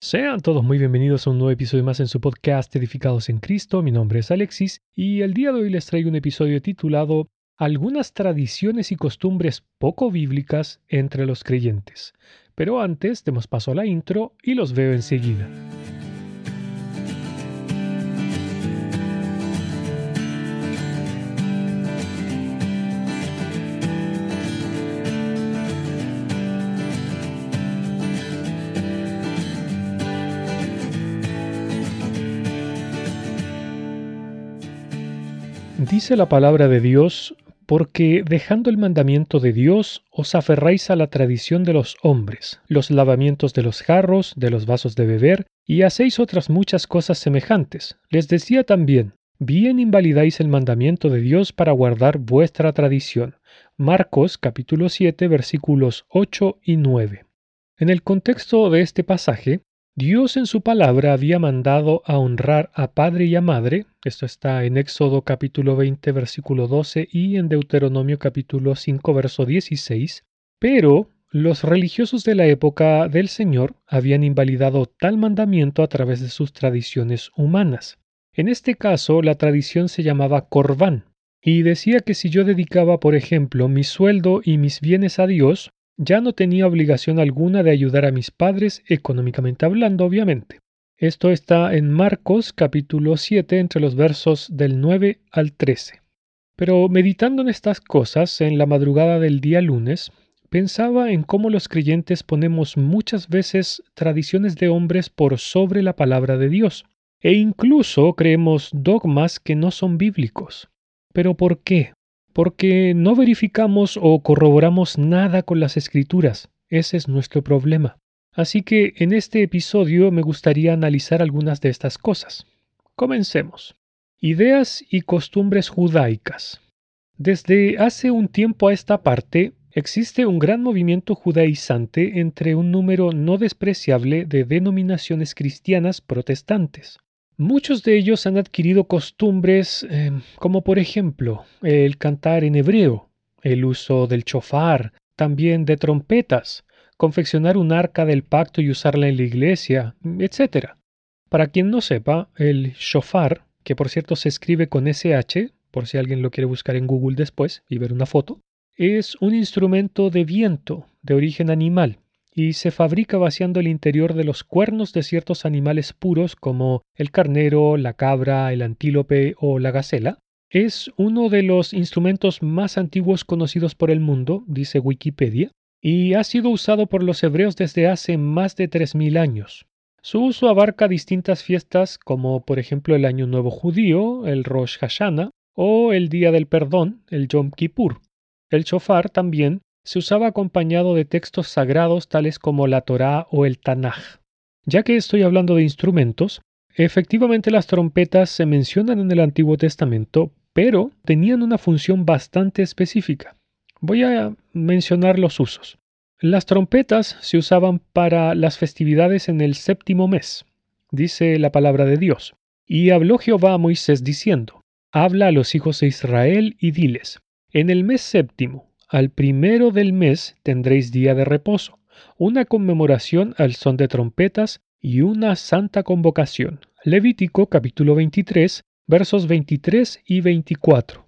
Sean todos muy bienvenidos a un nuevo episodio más en su podcast Edificados en Cristo. Mi nombre es Alexis y el día de hoy les traigo un episodio titulado Algunas tradiciones y costumbres poco bíblicas entre los creyentes. Pero antes demos paso a la intro y los veo enseguida. Dice la palabra de Dios, porque dejando el mandamiento de Dios, os aferráis a la tradición de los hombres, los lavamientos de los jarros, de los vasos de beber, y hacéis otras muchas cosas semejantes. Les decía también, bien invalidáis el mandamiento de Dios para guardar vuestra tradición. Marcos capítulo 7 versículos 8 y 9. En el contexto de este pasaje, Dios en su palabra había mandado a honrar a padre y a madre, esto está en Éxodo capítulo 20 versículo 12 y en Deuteronomio capítulo 5 verso 16, pero los religiosos de la época del Señor habían invalidado tal mandamiento a través de sus tradiciones humanas. En este caso, la tradición se llamaba Corbán, y decía que si yo dedicaba, por ejemplo, mi sueldo y mis bienes a Dios, ya no tenía obligación alguna de ayudar a mis padres, económicamente hablando, obviamente. Esto está en Marcos capítulo 7 entre los versos del 9 al 13. Pero meditando en estas cosas en la madrugada del día lunes, pensaba en cómo los creyentes ponemos muchas veces tradiciones de hombres por sobre la palabra de Dios, e incluso creemos dogmas que no son bíblicos. ¿Pero por qué? Porque no verificamos o corroboramos nada con las escrituras. Ese es nuestro problema. Así que en este episodio me gustaría analizar algunas de estas cosas. Comencemos. Ideas y costumbres judaicas. Desde hace un tiempo a esta parte, existe un gran movimiento judaizante entre un número no despreciable de denominaciones cristianas protestantes. Muchos de ellos han adquirido costumbres em, como por ejemplo el cantar en hebreo, el uso del chofar, también de trompetas, confeccionar un arca del pacto y usarla en la iglesia, etc. Para quien no sepa, el shofar, que por cierto se escribe con SH, por si alguien lo quiere buscar en Google después y ver una foto, es un instrumento de viento de origen animal y se fabrica vaciando el interior de los cuernos de ciertos animales puros como el carnero, la cabra, el antílope o la gacela. Es uno de los instrumentos más antiguos conocidos por el mundo, dice Wikipedia, y ha sido usado por los hebreos desde hace más de 3.000 años. Su uso abarca distintas fiestas como por ejemplo el Año Nuevo Judío, el Rosh Hashanah o el Día del Perdón, el Yom Kippur. El shofar también se usaba acompañado de textos sagrados tales como la Torá o el Tanaj. Ya que estoy hablando de instrumentos, efectivamente las trompetas se mencionan en el Antiguo Testamento, pero tenían una función bastante específica. Voy a mencionar los usos. Las trompetas se usaban para las festividades en el séptimo mes, dice la palabra de Dios. Y habló Jehová a Moisés diciendo, Habla a los hijos de Israel y diles, en el mes séptimo, al primero del mes tendréis día de reposo, una conmemoración al son de trompetas y una santa convocación. Levítico capítulo 23, versos 23 y 24.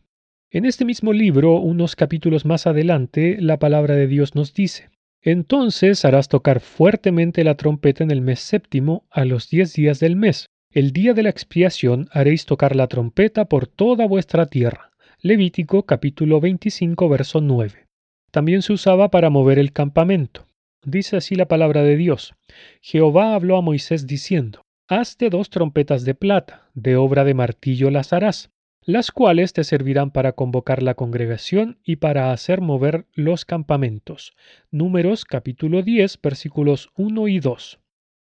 En este mismo libro, unos capítulos más adelante, la palabra de Dios nos dice, Entonces harás tocar fuertemente la trompeta en el mes séptimo a los diez días del mes. El día de la expiación haréis tocar la trompeta por toda vuestra tierra. Levítico capítulo 25 verso 9. También se usaba para mover el campamento. Dice así la palabra de Dios. Jehová habló a Moisés diciendo, Hazte dos trompetas de plata, de obra de martillo las harás, las cuales te servirán para convocar la congregación y para hacer mover los campamentos. Números capítulo 10 versículos 1 y 2.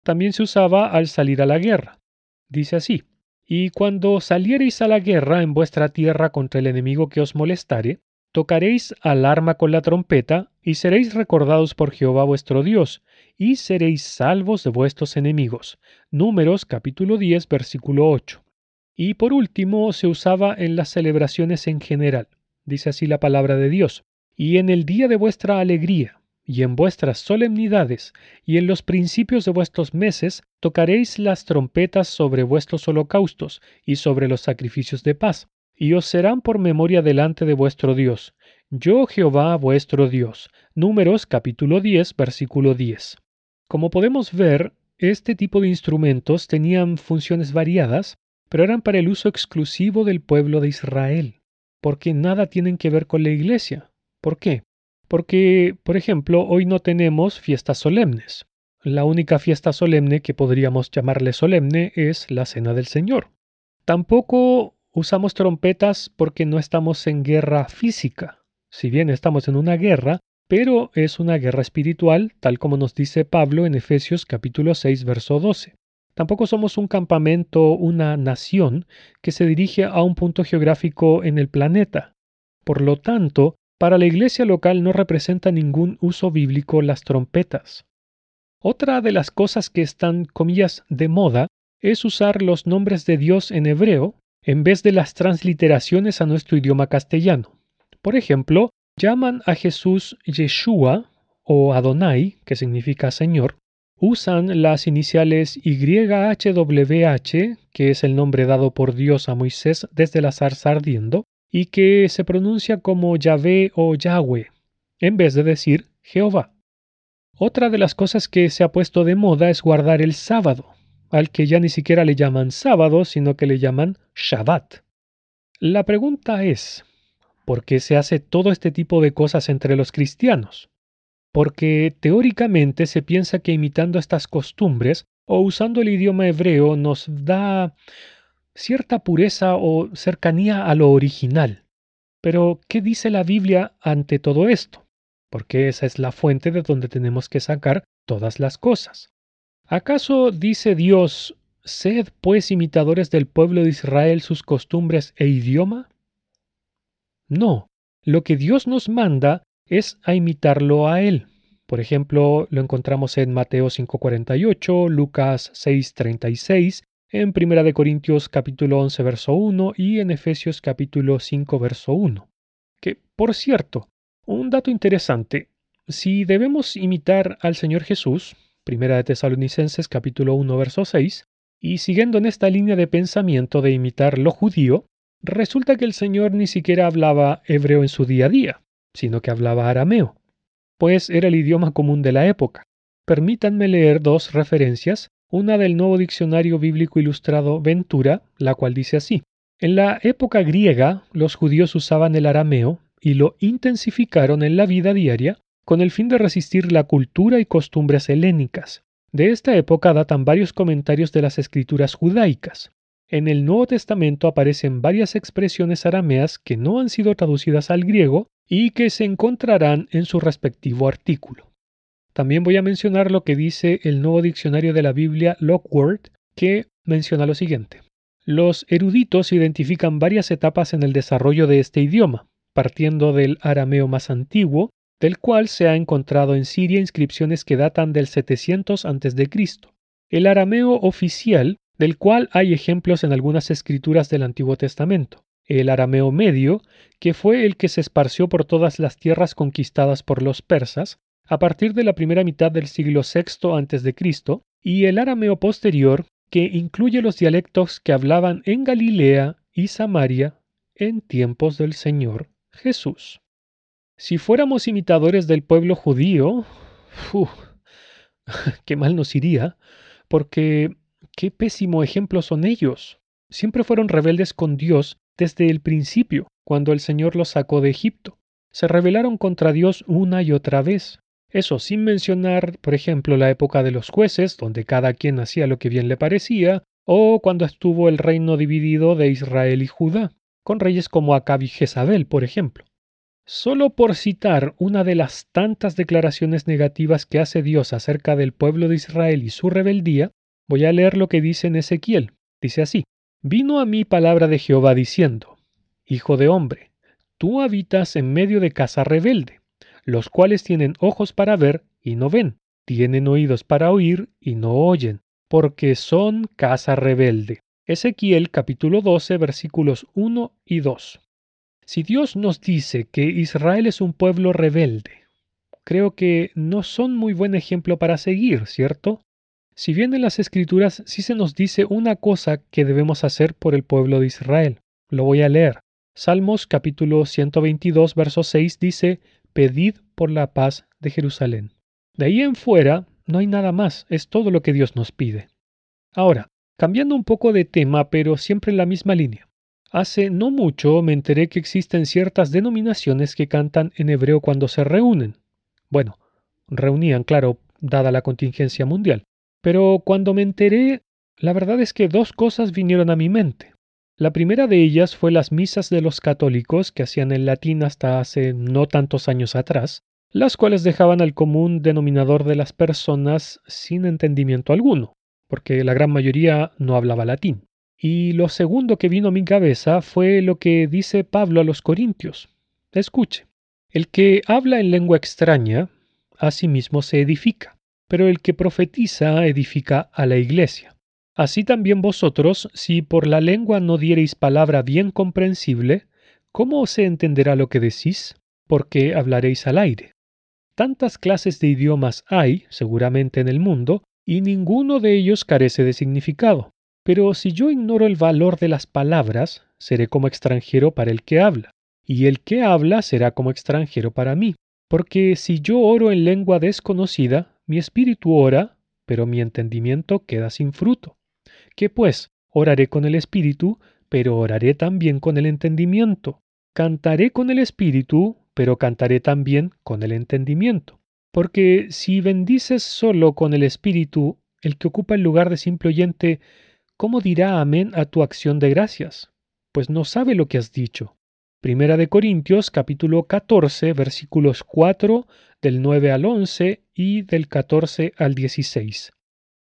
También se usaba al salir a la guerra. Dice así, y cuando saliereis a la guerra en vuestra tierra contra el enemigo que os molestare, tocaréis alarma con la trompeta, y seréis recordados por Jehová vuestro Dios, y seréis salvos de vuestros enemigos. Números capítulo 10 versículo 8. Y por último se usaba en las celebraciones en general. Dice así la palabra de Dios. Y en el día de vuestra alegría, y en vuestras solemnidades, y en los principios de vuestros meses, tocaréis las trompetas sobre vuestros holocaustos y sobre los sacrificios de paz, y os serán por memoria delante de vuestro Dios. Yo Jehová vuestro Dios. Números capítulo 10, versículo 10. Como podemos ver, este tipo de instrumentos tenían funciones variadas, pero eran para el uso exclusivo del pueblo de Israel, porque nada tienen que ver con la iglesia. ¿Por qué? Porque, por ejemplo, hoy no tenemos fiestas solemnes. La única fiesta solemne que podríamos llamarle solemne es la Cena del Señor. Tampoco usamos trompetas porque no estamos en guerra física. Si bien estamos en una guerra, pero es una guerra espiritual, tal como nos dice Pablo en Efesios capítulo 6, verso 12. Tampoco somos un campamento, una nación que se dirige a un punto geográfico en el planeta. Por lo tanto, para la iglesia local no representa ningún uso bíblico las trompetas. Otra de las cosas que están, comillas, de moda es usar los nombres de Dios en hebreo en vez de las transliteraciones a nuestro idioma castellano. Por ejemplo, llaman a Jesús Yeshua o Adonai, que significa Señor, usan las iniciales YHWH, que es el nombre dado por Dios a Moisés desde la zarza ardiendo, y que se pronuncia como Yahvé o Yahweh, en vez de decir Jehová. Otra de las cosas que se ha puesto de moda es guardar el sábado, al que ya ni siquiera le llaman sábado, sino que le llaman Shabbat. La pregunta es, ¿por qué se hace todo este tipo de cosas entre los cristianos? Porque teóricamente se piensa que imitando estas costumbres o usando el idioma hebreo nos da cierta pureza o cercanía a lo original. Pero, ¿qué dice la Biblia ante todo esto? Porque esa es la fuente de donde tenemos que sacar todas las cosas. ¿Acaso dice Dios, sed pues imitadores del pueblo de Israel sus costumbres e idioma? No, lo que Dios nos manda es a imitarlo a Él. Por ejemplo, lo encontramos en Mateo 5:48, Lucas 6:36 en Primera de Corintios capítulo 11 verso 1 y en Efesios capítulo 5 verso 1. Que, por cierto, un dato interesante, si debemos imitar al Señor Jesús, Primera de Tesalonicenses capítulo 1 verso 6, y siguiendo en esta línea de pensamiento de imitar lo judío, resulta que el Señor ni siquiera hablaba hebreo en su día a día, sino que hablaba arameo, pues era el idioma común de la época. Permítanme leer dos referencias una del nuevo diccionario bíblico ilustrado Ventura, la cual dice así. En la época griega, los judíos usaban el arameo y lo intensificaron en la vida diaria con el fin de resistir la cultura y costumbres helénicas. De esta época datan varios comentarios de las escrituras judaicas. En el Nuevo Testamento aparecen varias expresiones arameas que no han sido traducidas al griego y que se encontrarán en su respectivo artículo. También voy a mencionar lo que dice el nuevo diccionario de la Biblia Lockword, que menciona lo siguiente. Los eruditos identifican varias etapas en el desarrollo de este idioma, partiendo del arameo más antiguo, del cual se ha encontrado en Siria inscripciones que datan del 700 a.C., el arameo oficial, del cual hay ejemplos en algunas escrituras del Antiguo Testamento, el arameo medio, que fue el que se esparció por todas las tierras conquistadas por los persas, a partir de la primera mitad del siglo VI a.C., y el arameo posterior, que incluye los dialectos que hablaban en Galilea y Samaria en tiempos del Señor Jesús. Si fuéramos imitadores del pueblo judío, qué mal nos iría, porque qué pésimo ejemplo son ellos. Siempre fueron rebeldes con Dios desde el principio, cuando el Señor los sacó de Egipto. Se rebelaron contra Dios una y otra vez. Eso sin mencionar, por ejemplo, la época de los jueces, donde cada quien hacía lo que bien le parecía, o cuando estuvo el reino dividido de Israel y Judá, con reyes como Acab y Jezabel, por ejemplo. Solo por citar una de las tantas declaraciones negativas que hace Dios acerca del pueblo de Israel y su rebeldía, voy a leer lo que dice en Ezequiel. Dice así, Vino a mí palabra de Jehová diciendo, Hijo de hombre, tú habitas en medio de casa rebelde los cuales tienen ojos para ver y no ven, tienen oídos para oír y no oyen, porque son casa rebelde. Ezequiel capítulo 12 versículos 1 y 2. Si Dios nos dice que Israel es un pueblo rebelde, creo que no son muy buen ejemplo para seguir, ¿cierto? Si bien en las escrituras sí se nos dice una cosa que debemos hacer por el pueblo de Israel. Lo voy a leer. Salmos capítulo 122, verso 6 dice, Pedid por la paz de Jerusalén. De ahí en fuera no hay nada más, es todo lo que Dios nos pide. Ahora, cambiando un poco de tema, pero siempre en la misma línea. Hace no mucho me enteré que existen ciertas denominaciones que cantan en hebreo cuando se reúnen. Bueno, reunían, claro, dada la contingencia mundial. Pero cuando me enteré, la verdad es que dos cosas vinieron a mi mente. La primera de ellas fue las misas de los católicos que hacían en latín hasta hace no tantos años atrás, las cuales dejaban al común denominador de las personas sin entendimiento alguno, porque la gran mayoría no hablaba latín. Y lo segundo que vino a mi cabeza fue lo que dice Pablo a los Corintios. Escuche, el que habla en lengua extraña, a sí mismo se edifica, pero el que profetiza edifica a la iglesia. Así también vosotros, si por la lengua no diereis palabra bien comprensible, ¿cómo se entenderá lo que decís? Porque hablaréis al aire. Tantas clases de idiomas hay, seguramente, en el mundo, y ninguno de ellos carece de significado. Pero si yo ignoro el valor de las palabras, seré como extranjero para el que habla, y el que habla será como extranjero para mí, porque si yo oro en lengua desconocida, mi espíritu ora, pero mi entendimiento queda sin fruto. ¿Qué pues? Oraré con el espíritu, pero oraré también con el entendimiento. Cantaré con el espíritu, pero cantaré también con el entendimiento. Porque si bendices solo con el espíritu, el que ocupa el lugar de simple oyente ¿cómo dirá amén a tu acción de gracias? Pues no sabe lo que has dicho. Primera de Corintios capítulo 14 versículos 4 del 9 al 11 y del 14 al 16.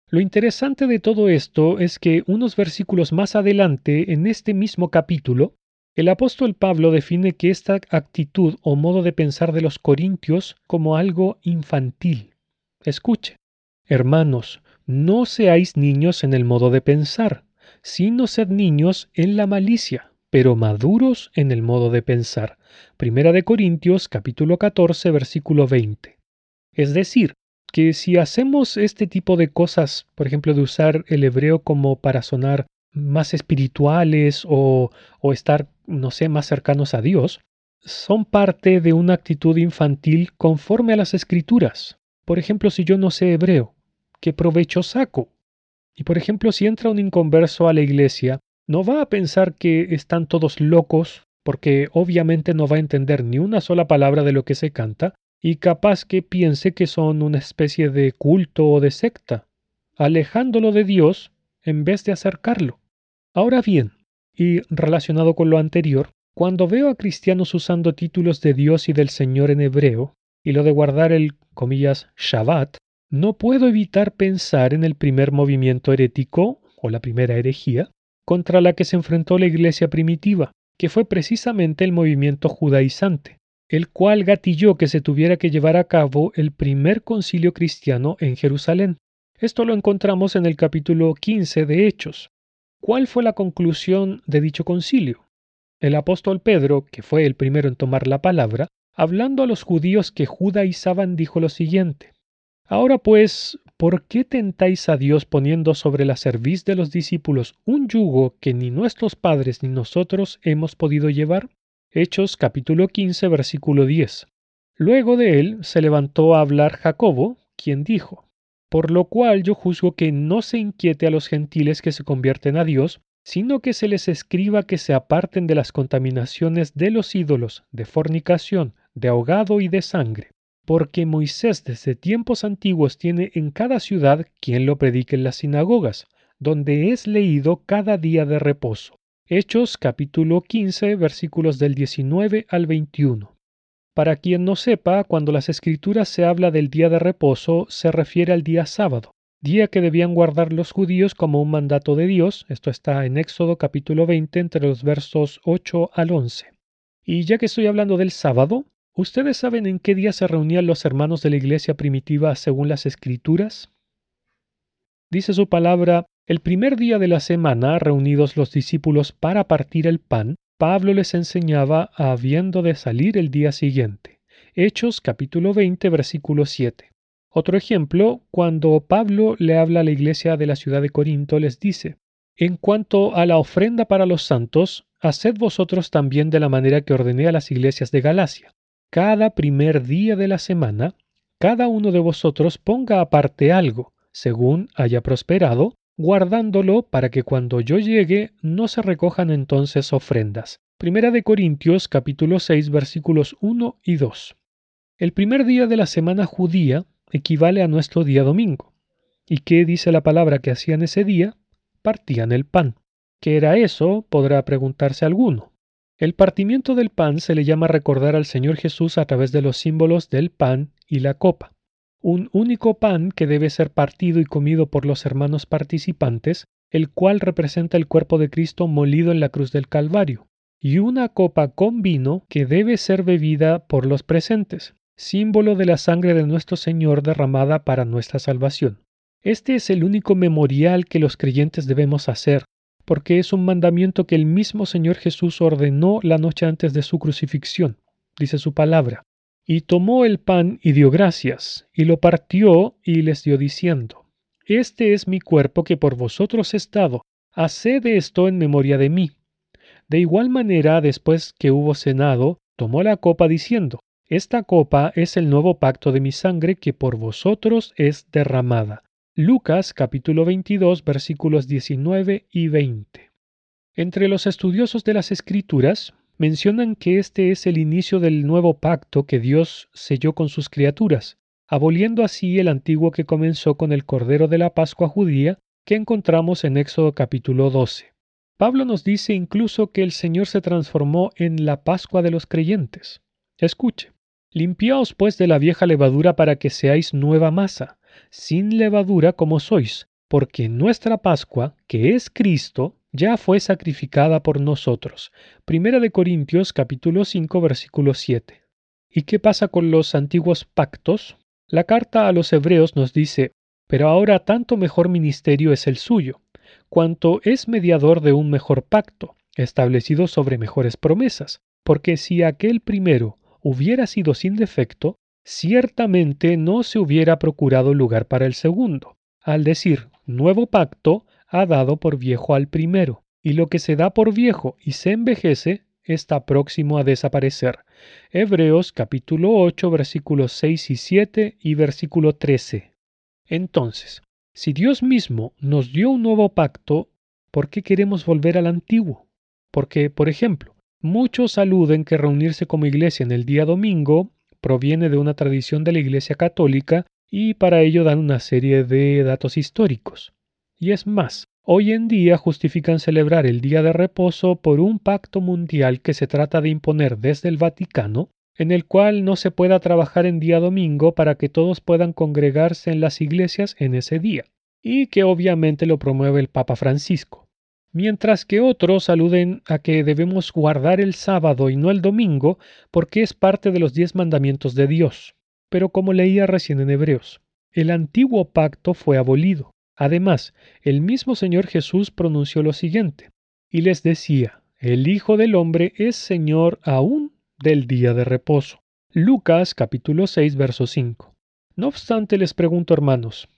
Lo interesante de todo esto es que unos versículos más adelante, en este mismo capítulo, el apóstol Pablo define que esta actitud o modo de pensar de los corintios como algo infantil. Escuche, hermanos, no seáis niños en el modo de pensar, sino sed niños en la malicia, pero maduros en el modo de pensar. Primera de Corintios capítulo 14 versículo 20. Es decir, que si hacemos este tipo de cosas, por ejemplo, de usar el hebreo como para sonar más espirituales o, o estar, no sé, más cercanos a Dios, son parte de una actitud infantil conforme a las escrituras. Por ejemplo, si yo no sé hebreo, ¿qué provecho saco? Y por ejemplo, si entra un inconverso a la iglesia, no va a pensar que están todos locos, porque obviamente no va a entender ni una sola palabra de lo que se canta, y capaz que piense que son una especie de culto o de secta, alejándolo de Dios en vez de acercarlo. Ahora bien, y relacionado con lo anterior, cuando veo a cristianos usando títulos de Dios y del Señor en hebreo, y lo de guardar el, comillas, Shabbat, no puedo evitar pensar en el primer movimiento herético, o la primera herejía, contra la que se enfrentó la iglesia primitiva, que fue precisamente el movimiento judaizante, el cual gatilló que se tuviera que llevar a cabo el primer concilio cristiano en Jerusalén. Esto lo encontramos en el capítulo 15 de Hechos. ¿Cuál fue la conclusión de dicho concilio? El apóstol Pedro, que fue el primero en tomar la palabra, hablando a los judíos que judaizaban, dijo lo siguiente Ahora pues, ¿por qué tentáis a Dios poniendo sobre la cerviz de los discípulos un yugo que ni nuestros padres ni nosotros hemos podido llevar? Hechos capítulo 15 versículo 10. Luego de él se levantó a hablar Jacobo, quien dijo, Por lo cual yo juzgo que no se inquiete a los gentiles que se convierten a Dios, sino que se les escriba que se aparten de las contaminaciones de los ídolos, de fornicación, de ahogado y de sangre porque Moisés desde tiempos antiguos tiene en cada ciudad quien lo predique en las sinagogas, donde es leído cada día de reposo. Hechos capítulo 15 versículos del 19 al 21. Para quien no sepa, cuando las escrituras se habla del día de reposo, se refiere al día sábado, día que debían guardar los judíos como un mandato de Dios, esto está en Éxodo capítulo 20 entre los versos 8 al 11. Y ya que estoy hablando del sábado, ¿Ustedes saben en qué día se reunían los hermanos de la iglesia primitiva según las escrituras? Dice su palabra, el primer día de la semana, reunidos los discípulos para partir el pan, Pablo les enseñaba habiendo de salir el día siguiente. Hechos capítulo 20 versículo 7. Otro ejemplo, cuando Pablo le habla a la iglesia de la ciudad de Corinto, les dice, En cuanto a la ofrenda para los santos, haced vosotros también de la manera que ordené a las iglesias de Galacia. Cada primer día de la semana, cada uno de vosotros ponga aparte algo, según haya prosperado, guardándolo para que cuando yo llegue no se recojan entonces ofrendas. Primera de Corintios capítulo 6 versículos 1 y 2. El primer día de la semana judía equivale a nuestro día domingo. ¿Y qué dice la palabra que hacían ese día? Partían el pan. ¿Qué era eso? podrá preguntarse alguno. El partimiento del pan se le llama recordar al Señor Jesús a través de los símbolos del pan y la copa. Un único pan que debe ser partido y comido por los hermanos participantes, el cual representa el cuerpo de Cristo molido en la cruz del Calvario, y una copa con vino que debe ser bebida por los presentes, símbolo de la sangre de nuestro Señor derramada para nuestra salvación. Este es el único memorial que los creyentes debemos hacer, porque es un mandamiento que el mismo Señor Jesús ordenó la noche antes de su crucifixión, dice su palabra. Y tomó el pan y dio gracias, y lo partió y les dio diciendo, Este es mi cuerpo que por vosotros he dado, haced esto en memoria de mí. De igual manera, después que hubo cenado, tomó la copa diciendo, esta copa es el nuevo pacto de mi sangre que por vosotros es derramada. Lucas capítulo 22 versículos 19 y 20. Entre los estudiosos de las Escrituras mencionan que este es el inicio del nuevo pacto que Dios selló con sus criaturas, aboliendo así el antiguo que comenzó con el Cordero de la Pascua judía que encontramos en Éxodo capítulo 12. Pablo nos dice incluso que el Señor se transformó en la Pascua de los creyentes. Escuche. Limpiaos pues de la vieja levadura para que seáis nueva masa, sin levadura como sois, porque nuestra Pascua, que es Cristo, ya fue sacrificada por nosotros. Primera de Corintios capítulo 5 versículo 7. ¿Y qué pasa con los antiguos pactos? La carta a los hebreos nos dice, pero ahora tanto mejor ministerio es el suyo, cuanto es mediador de un mejor pacto, establecido sobre mejores promesas, porque si aquel primero hubiera sido sin defecto, ciertamente no se hubiera procurado lugar para el segundo. Al decir nuevo pacto, ha dado por viejo al primero, y lo que se da por viejo y se envejece está próximo a desaparecer. Hebreos capítulo 8 versículos 6 y 7 y versículo 13. Entonces, si Dios mismo nos dio un nuevo pacto, ¿por qué queremos volver al antiguo? Porque, por ejemplo, Muchos aluden que reunirse como iglesia en el día domingo proviene de una tradición de la Iglesia Católica y para ello dan una serie de datos históricos. Y es más, hoy en día justifican celebrar el día de reposo por un pacto mundial que se trata de imponer desde el Vaticano, en el cual no se pueda trabajar en día domingo para que todos puedan congregarse en las iglesias en ese día, y que obviamente lo promueve el Papa Francisco mientras que otros aluden a que debemos guardar el sábado y no el domingo porque es parte de los diez mandamientos de Dios. Pero como leía recién en Hebreos, el antiguo pacto fue abolido. Además, el mismo Señor Jesús pronunció lo siguiente, y les decía, el Hijo del Hombre es Señor aún del día de reposo. Lucas capítulo 6 verso 5. No obstante les pregunto hermanos,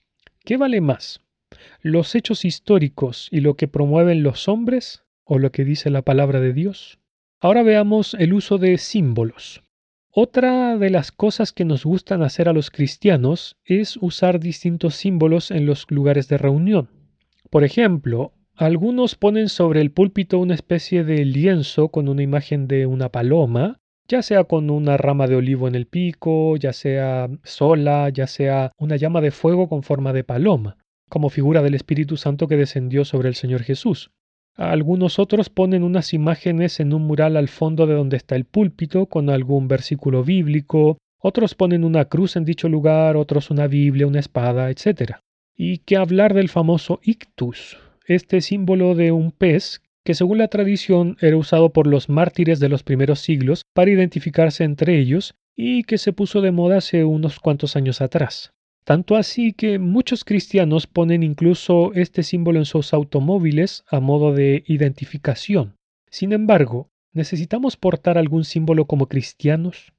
¿qué vale más? los hechos históricos y lo que promueven los hombres o lo que dice la palabra de Dios. Ahora veamos el uso de símbolos. Otra de las cosas que nos gustan hacer a los cristianos es usar distintos símbolos en los lugares de reunión. Por ejemplo, algunos ponen sobre el púlpito una especie de lienzo con una imagen de una paloma, ya sea con una rama de olivo en el pico, ya sea sola, ya sea una llama de fuego con forma de paloma como figura del Espíritu Santo que descendió sobre el Señor Jesús. Algunos otros ponen unas imágenes en un mural al fondo de donde está el púlpito con algún versículo bíblico, otros ponen una cruz en dicho lugar, otros una Biblia, una espada, etc. Y que hablar del famoso ictus, este símbolo de un pez que según la tradición era usado por los mártires de los primeros siglos para identificarse entre ellos y que se puso de moda hace unos cuantos años atrás. Tanto así que muchos cristianos ponen incluso este símbolo en sus automóviles a modo de identificación. Sin embargo, ¿necesitamos portar algún símbolo como cristianos?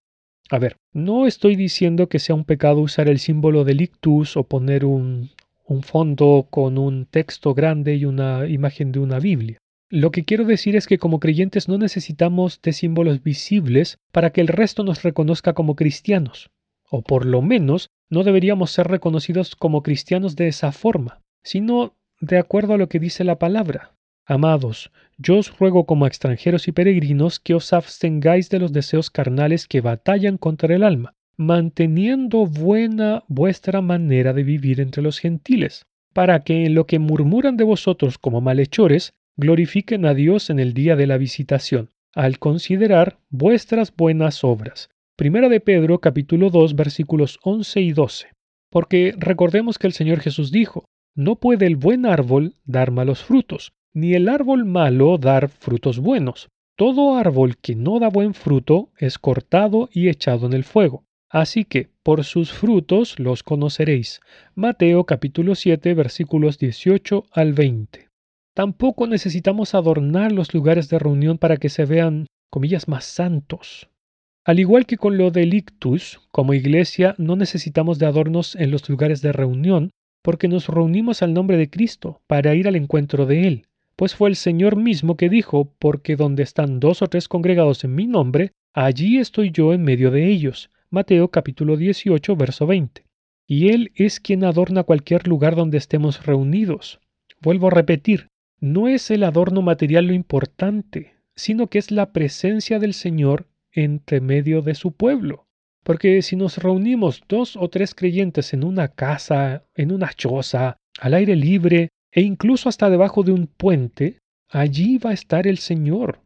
A ver, no estoy diciendo que sea un pecado usar el símbolo del ictus o poner un, un fondo con un texto grande y una imagen de una Biblia. Lo que quiero decir es que como creyentes no necesitamos de símbolos visibles para que el resto nos reconozca como cristianos, o por lo menos no deberíamos ser reconocidos como cristianos de esa forma, sino de acuerdo a lo que dice la palabra. Amados, yo os ruego como extranjeros y peregrinos que os abstengáis de los deseos carnales que batallan contra el alma, manteniendo buena vuestra manera de vivir entre los gentiles, para que en lo que murmuran de vosotros como malhechores, glorifiquen a Dios en el día de la visitación, al considerar vuestras buenas obras. Primera de Pedro capítulo 2 versículos 11 y 12. Porque recordemos que el Señor Jesús dijo, no puede el buen árbol dar malos frutos, ni el árbol malo dar frutos buenos. Todo árbol que no da buen fruto es cortado y echado en el fuego. Así que por sus frutos los conoceréis. Mateo capítulo 7 versículos 18 al 20. Tampoco necesitamos adornar los lugares de reunión para que se vean, comillas, más santos. Al igual que con lo del ictus, como iglesia no necesitamos de adornos en los lugares de reunión, porque nos reunimos al nombre de Cristo para ir al encuentro de Él pues fue el Señor mismo que dijo, porque donde están dos o tres congregados en mi nombre, allí estoy yo en medio de ellos. Mateo capítulo 18, verso 20. Y Él es quien adorna cualquier lugar donde estemos reunidos. Vuelvo a repetir, no es el adorno material lo importante, sino que es la presencia del Señor entre medio de su pueblo. Porque si nos reunimos dos o tres creyentes en una casa, en una choza, al aire libre, e incluso hasta debajo de un puente, allí va a estar el Señor.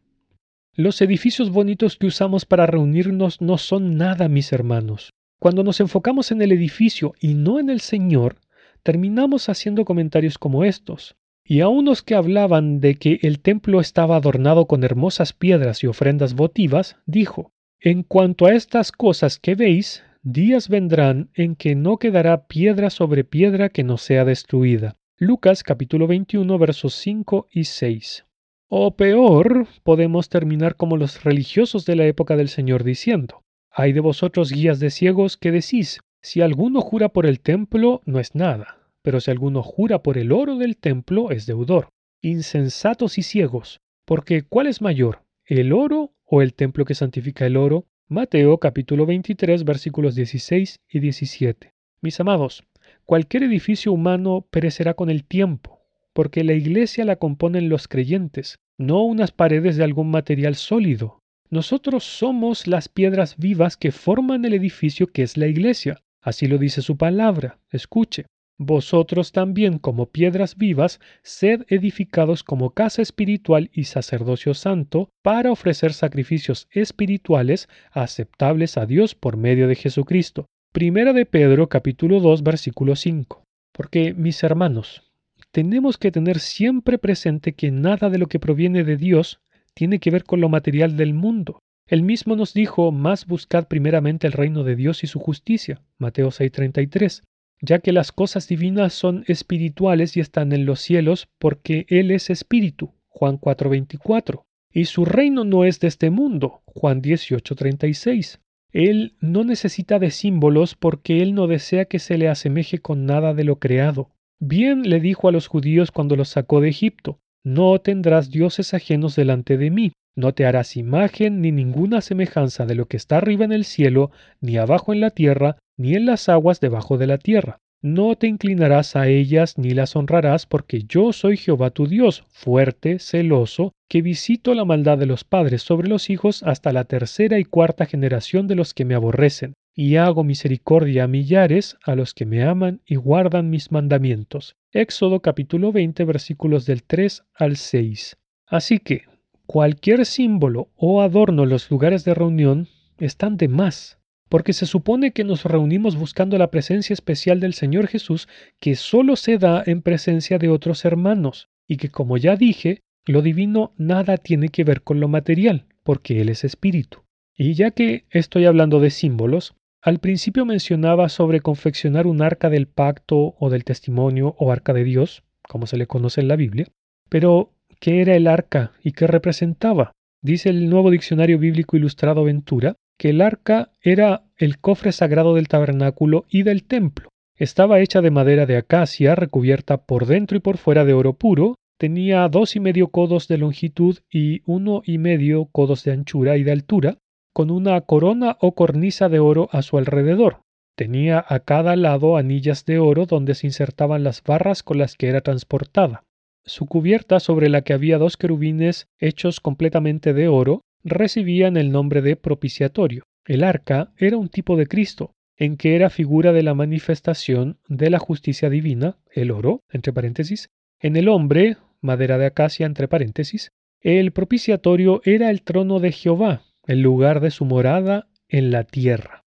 Los edificios bonitos que usamos para reunirnos no son nada, mis hermanos. Cuando nos enfocamos en el edificio y no en el Señor, terminamos haciendo comentarios como estos. Y a unos que hablaban de que el templo estaba adornado con hermosas piedras y ofrendas votivas, dijo, En cuanto a estas cosas que veis, días vendrán en que no quedará piedra sobre piedra que no sea destruida. Lucas capítulo 21 versos 5 y 6. O peor, podemos terminar como los religiosos de la época del Señor diciendo, hay de vosotros guías de ciegos que decís, si alguno jura por el templo, no es nada, pero si alguno jura por el oro del templo, es deudor. Insensatos y ciegos, porque ¿cuál es mayor, el oro o el templo que santifica el oro? Mateo capítulo 23 versículos 16 y 17. Mis amados, Cualquier edificio humano perecerá con el tiempo, porque la iglesia la componen los creyentes, no unas paredes de algún material sólido. Nosotros somos las piedras vivas que forman el edificio que es la iglesia. Así lo dice su palabra. Escuche. Vosotros también, como piedras vivas, sed edificados como casa espiritual y sacerdocio santo, para ofrecer sacrificios espirituales aceptables a Dios por medio de Jesucristo. Primera de Pedro capítulo 2 versículo 5. Porque, mis hermanos, tenemos que tener siempre presente que nada de lo que proviene de Dios tiene que ver con lo material del mundo. Él mismo nos dijo, más buscad primeramente el reino de Dios y su justicia. Mateo 6:33. Ya que las cosas divinas son espirituales y están en los cielos porque Él es espíritu. Juan 4:24. Y su reino no es de este mundo. Juan 18:36. Él no necesita de símbolos porque Él no desea que se le asemeje con nada de lo creado. Bien le dijo a los judíos cuando los sacó de Egipto, No tendrás dioses ajenos delante de mí, no te harás imagen ni ninguna semejanza de lo que está arriba en el cielo, ni abajo en la tierra, ni en las aguas debajo de la tierra. No te inclinarás a ellas ni las honrarás, porque yo soy Jehová tu Dios, fuerte, celoso, que visito la maldad de los padres sobre los hijos hasta la tercera y cuarta generación de los que me aborrecen, y hago misericordia a millares a los que me aman y guardan mis mandamientos. Éxodo capítulo 20 versículos del 3 al 6. Así que, cualquier símbolo o adorno en los lugares de reunión están de más porque se supone que nos reunimos buscando la presencia especial del Señor Jesús que solo se da en presencia de otros hermanos, y que como ya dije, lo divino nada tiene que ver con lo material, porque Él es espíritu. Y ya que estoy hablando de símbolos, al principio mencionaba sobre confeccionar un arca del pacto o del testimonio o arca de Dios, como se le conoce en la Biblia, pero ¿qué era el arca y qué representaba? Dice el nuevo diccionario bíblico ilustrado Ventura que el arca era el cofre sagrado del tabernáculo y del templo. Estaba hecha de madera de acacia, recubierta por dentro y por fuera de oro puro, tenía dos y medio codos de longitud y uno y medio codos de anchura y de altura, con una corona o cornisa de oro a su alrededor. Tenía a cada lado anillas de oro donde se insertaban las barras con las que era transportada. Su cubierta, sobre la que había dos querubines hechos completamente de oro, recibían el nombre de propiciatorio. El arca era un tipo de Cristo, en que era figura de la manifestación de la justicia divina, el oro, entre paréntesis, en el hombre, madera de acacia, entre paréntesis, el propiciatorio era el trono de Jehová, el lugar de su morada en la tierra.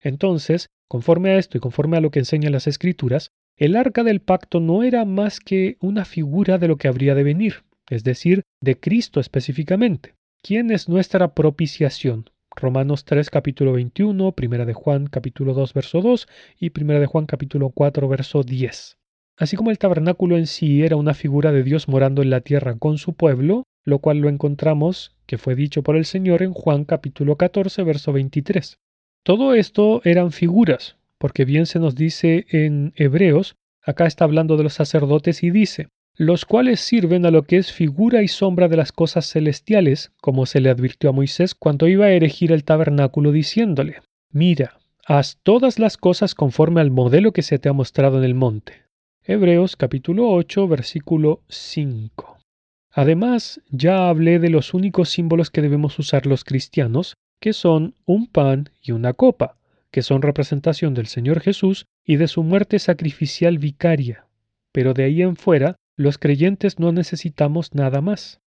Entonces, conforme a esto y conforme a lo que enseñan las escrituras, el arca del pacto no era más que una figura de lo que habría de venir, es decir, de Cristo específicamente. ¿Quién es nuestra propiciación? Romanos 3 capítulo 21, Primera de Juan capítulo 2 verso 2 y Primera de Juan capítulo 4 verso 10. Así como el tabernáculo en sí era una figura de Dios morando en la tierra con su pueblo, lo cual lo encontramos que fue dicho por el Señor en Juan capítulo 14 verso 23. Todo esto eran figuras, porque bien se nos dice en Hebreos, acá está hablando de los sacerdotes y dice, los cuales sirven a lo que es figura y sombra de las cosas celestiales, como se le advirtió a Moisés cuando iba a erigir el tabernáculo diciéndole, mira, haz todas las cosas conforme al modelo que se te ha mostrado en el monte. Hebreos capítulo 8 versículo 5. Además, ya hablé de los únicos símbolos que debemos usar los cristianos, que son un pan y una copa, que son representación del Señor Jesús y de su muerte sacrificial vicaria. Pero de ahí en fuera los creyentes no necesitamos nada más.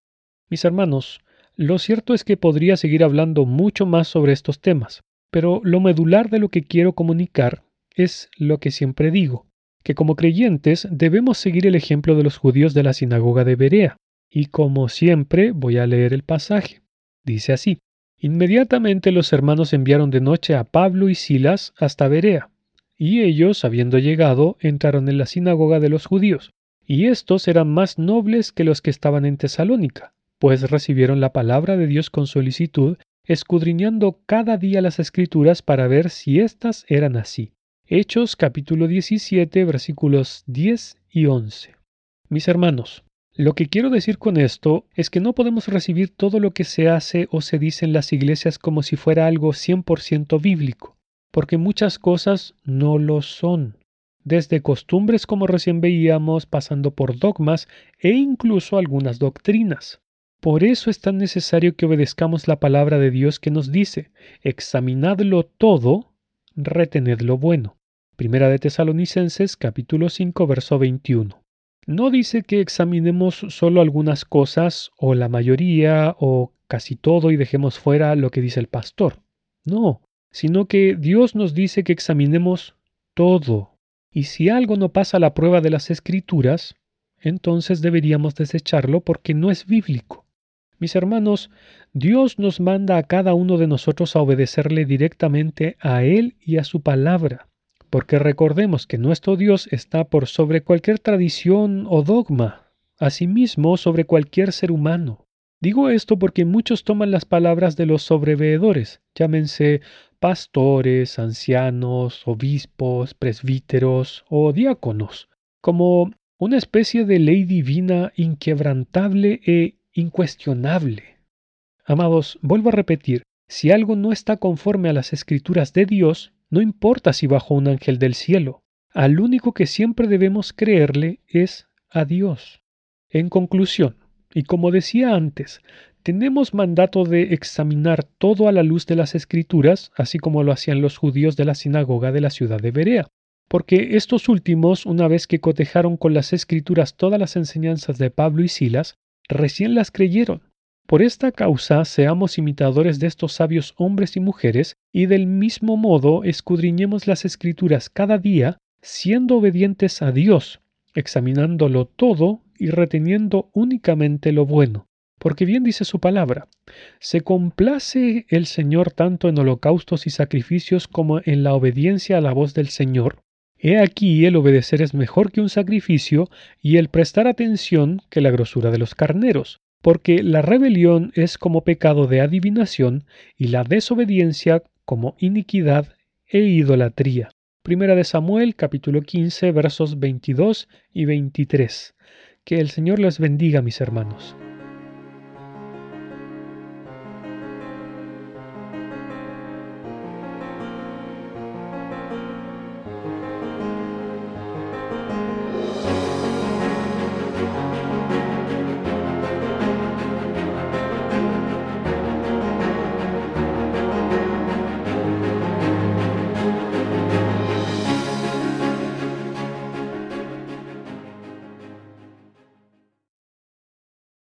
Mis hermanos, lo cierto es que podría seguir hablando mucho más sobre estos temas, pero lo medular de lo que quiero comunicar es lo que siempre digo, que como creyentes debemos seguir el ejemplo de los judíos de la sinagoga de Berea, y como siempre voy a leer el pasaje. Dice así, Inmediatamente los hermanos enviaron de noche a Pablo y Silas hasta Berea, y ellos, habiendo llegado, entraron en la sinagoga de los judíos, y estos eran más nobles que los que estaban en Tesalónica, pues recibieron la palabra de Dios con solicitud, escudriñando cada día las escrituras para ver si éstas eran así. Hechos capítulo 17 versículos 10 y 11. Mis hermanos, lo que quiero decir con esto es que no podemos recibir todo lo que se hace o se dice en las iglesias como si fuera algo 100% bíblico, porque muchas cosas no lo son desde costumbres como recién veíamos, pasando por dogmas e incluso algunas doctrinas. Por eso es tan necesario que obedezcamos la palabra de Dios que nos dice, examinadlo todo, retened lo bueno. Primera de Tesalonicenses capítulo 5 verso 21. No dice que examinemos solo algunas cosas o la mayoría o casi todo y dejemos fuera lo que dice el pastor. No, sino que Dios nos dice que examinemos todo y si algo no pasa la prueba de las escrituras, entonces deberíamos desecharlo porque no es bíblico. Mis hermanos, Dios nos manda a cada uno de nosotros a obedecerle directamente a Él y a su palabra, porque recordemos que nuestro Dios está por sobre cualquier tradición o dogma, asimismo sobre cualquier ser humano. Digo esto porque muchos toman las palabras de los sobreveedores, llámense pastores, ancianos, obispos, presbíteros o diáconos, como una especie de ley divina inquebrantable e incuestionable. Amados, vuelvo a repetir, si algo no está conforme a las escrituras de Dios, no importa si bajo un ángel del cielo, al único que siempre debemos creerle es a Dios. En conclusión, y como decía antes, tenemos mandato de examinar todo a la luz de las escrituras, así como lo hacían los judíos de la sinagoga de la ciudad de Berea, porque estos últimos, una vez que cotejaron con las escrituras todas las enseñanzas de Pablo y Silas, recién las creyeron. Por esta causa seamos imitadores de estos sabios hombres y mujeres, y del mismo modo escudriñemos las escrituras cada día, siendo obedientes a Dios, examinándolo todo y reteniendo únicamente lo bueno porque bien dice su palabra, se complace el Señor tanto en holocaustos y sacrificios como en la obediencia a la voz del Señor. He aquí el obedecer es mejor que un sacrificio y el prestar atención que la grosura de los carneros. Porque la rebelión es como pecado de adivinación y la desobediencia como iniquidad e idolatría. Primera de Samuel capítulo 15 versos 22 y 23. Que el Señor les bendiga mis hermanos.